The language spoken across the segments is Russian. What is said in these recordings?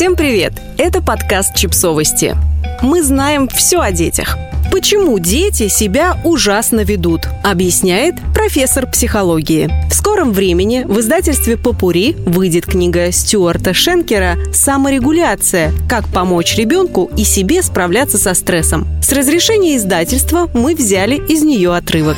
Всем привет! Это подкаст «Чипсовости». Мы знаем все о детях. Почему дети себя ужасно ведут, объясняет профессор психологии. В скором времени в издательстве «Попури» выйдет книга Стюарта Шенкера «Саморегуляция. Как помочь ребенку и себе справляться со стрессом». С разрешения издательства мы взяли из нее отрывок.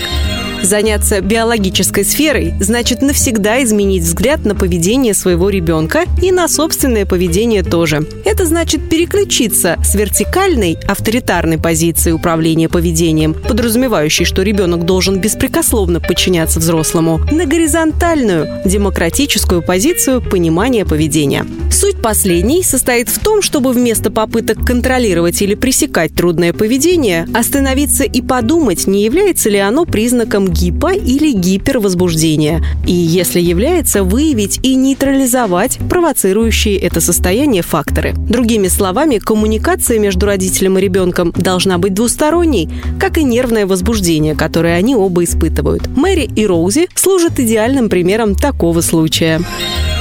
Заняться биологической сферой значит навсегда изменить взгляд на поведение своего ребенка и на собственное поведение тоже. Это значит переключиться с вертикальной, авторитарной позиции управления поведением, подразумевающей, что ребенок должен беспрекословно подчиняться взрослому, на горизонтальную, демократическую позицию понимания поведения. Суть последней состоит в том, чтобы вместо попыток контролировать или пресекать трудное поведение, остановиться и подумать, не является ли оно признаком гипо- или гипервозбуждения. И если является, выявить и нейтрализовать провоцирующие это состояние факторы. Другими словами, коммуникация между родителем и ребенком должна быть двусторонней, как и нервное возбуждение, которое они оба испытывают. Мэри и Роузи служат идеальным примером такого случая.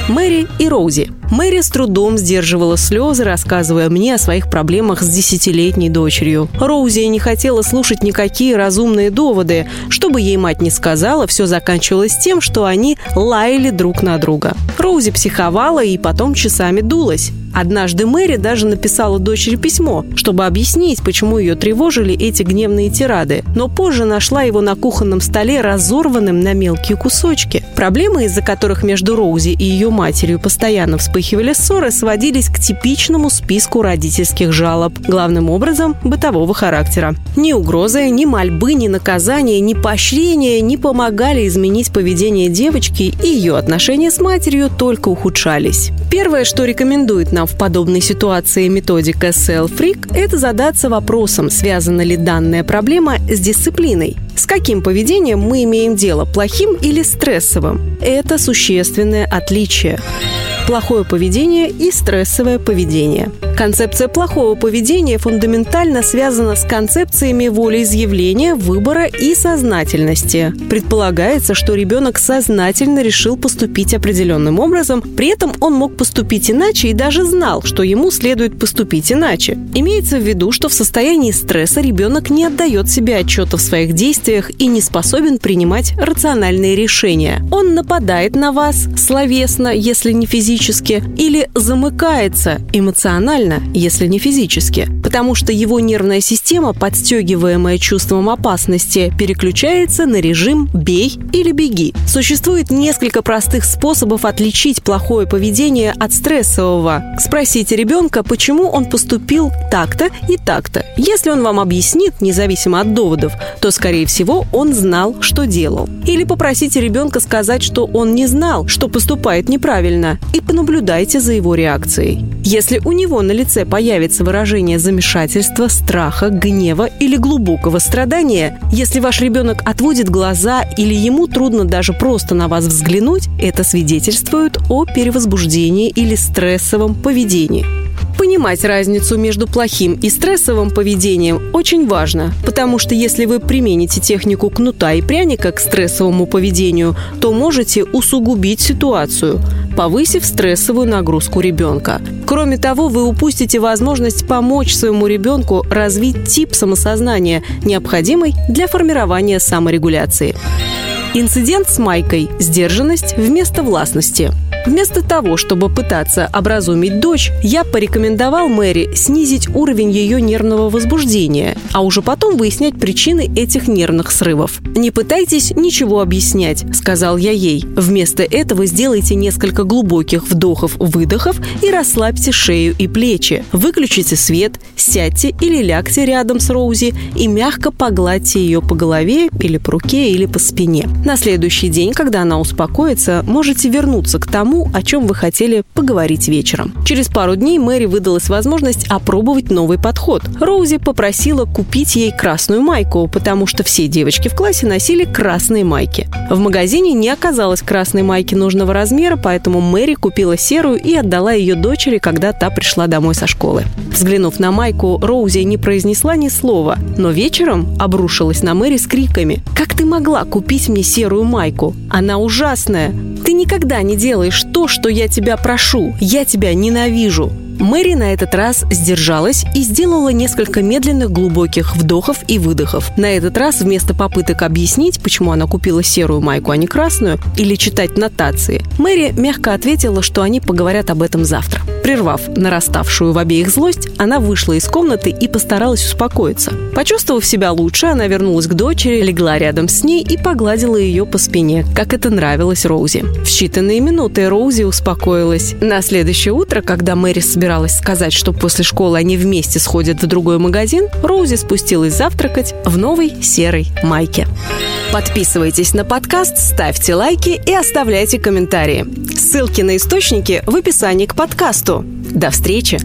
Мэри и Роузи. Мэри с трудом сдерживала слезы, рассказывая мне о своих проблемах с десятилетней дочерью. Роузи не хотела слушать никакие разумные доводы. Что бы ей мать не сказала, все заканчивалось тем, что они лаяли друг на друга. Роузи психовала и потом часами дулась. Однажды Мэри даже написала дочери письмо, чтобы объяснить, почему ее тревожили эти гневные тирады, но позже нашла его на кухонном столе разорванным на мелкие кусочки. Проблемы, из-за которых между Роузи и ее матерью постоянно вспыхивали ссоры, сводились к типичному списку родительских жалоб, главным образом бытового характера. Ни угрозы, ни мольбы, ни наказания, ни поощрения не помогали изменить поведение девочки, и ее отношения с матерью только ухудшались. Первое, что рекомендует нам в подобной ситуации методика Self-Freak, это задаться вопросом, связана ли данная проблема с дисциплиной. С каким поведением мы имеем дело, плохим или стрессовым? Это существенное отличие плохое поведение и стрессовое поведение. Концепция плохого поведения фундаментально связана с концепциями волеизъявления, выбора и сознательности. Предполагается, что ребенок сознательно решил поступить определенным образом, при этом он мог поступить иначе и даже знал, что ему следует поступить иначе. Имеется в виду, что в состоянии стресса ребенок не отдает себе отчета в своих действиях и не способен принимать рациональные решения. Он нападает на вас словесно, если не физически, или замыкается эмоционально, если не физически, потому что его нервная система, подстегиваемая чувством опасности, переключается на режим «бей» или «беги». Существует несколько простых способов отличить плохое поведение от стрессового. Спросите ребенка, почему он поступил так-то и так-то. Если он вам объяснит, независимо от доводов, то, скорее всего, он знал, что делал. Или попросите ребенка сказать, что он не знал, что поступает неправильно, и понаблюдайте за его реакцией. Если у него на лице появится выражение замешательства, страха, гнева или глубокого страдания, если ваш ребенок отводит глаза или ему трудно даже просто на вас взглянуть, это свидетельствует о перевозбуждении или стрессовом поведении. Понимать разницу между плохим и стрессовым поведением очень важно, потому что если вы примените технику кнута и пряника к стрессовому поведению, то можете усугубить ситуацию, повысив стрессовую нагрузку ребенка. Кроме того, вы упустите возможность помочь своему ребенку развить тип самосознания, необходимый для формирования саморегуляции. Инцидент с Майкой – сдержанность вместо властности – Вместо того, чтобы пытаться образумить дочь, я порекомендовал Мэри снизить уровень ее нервного возбуждения, а уже потом выяснять причины этих нервных срывов. «Не пытайтесь ничего объяснять», — сказал я ей. «Вместо этого сделайте несколько глубоких вдохов-выдохов и расслабьте шею и плечи. Выключите свет, сядьте или лягте рядом с Роузи и мягко погладьте ее по голове или по руке или по спине. На следующий день, когда она успокоится, можете вернуться к тому, о чем вы хотели поговорить вечером. Через пару дней Мэри выдалась возможность опробовать новый подход. Роузи попросила купить ей красную майку, потому что все девочки в классе носили красные майки. В магазине не оказалось красной майки нужного размера, поэтому Мэри купила серую и отдала ее дочери, когда та пришла домой со школы. Взглянув на майку, Роузи не произнесла ни слова, но вечером обрушилась на Мэри с криками «Как ты могла купить мне серую майку? Она ужасная! Ты никогда не делаешь то, что я тебя прошу. Я тебя ненавижу. Мэри на этот раз сдержалась и сделала несколько медленных глубоких вдохов и выдохов. На этот раз вместо попыток объяснить, почему она купила серую майку, а не красную, или читать нотации, Мэри мягко ответила, что они поговорят об этом завтра. Прервав нараставшую в обеих злость, она вышла из комнаты и постаралась успокоиться. Почувствовав себя лучше, она вернулась к дочери, легла рядом с ней и погладила ее по спине, как это нравилось Роузи. В считанные минуты Роузи успокоилась. На следующее утро, когда Мэри собиралась сказать, что после школы они вместе сходят в другой магазин, Роузи спустилась завтракать в новой серой майке. Подписывайтесь на подкаст, ставьте лайки и оставляйте комментарии. Ссылки на источники в описании к подкасту. До встречи!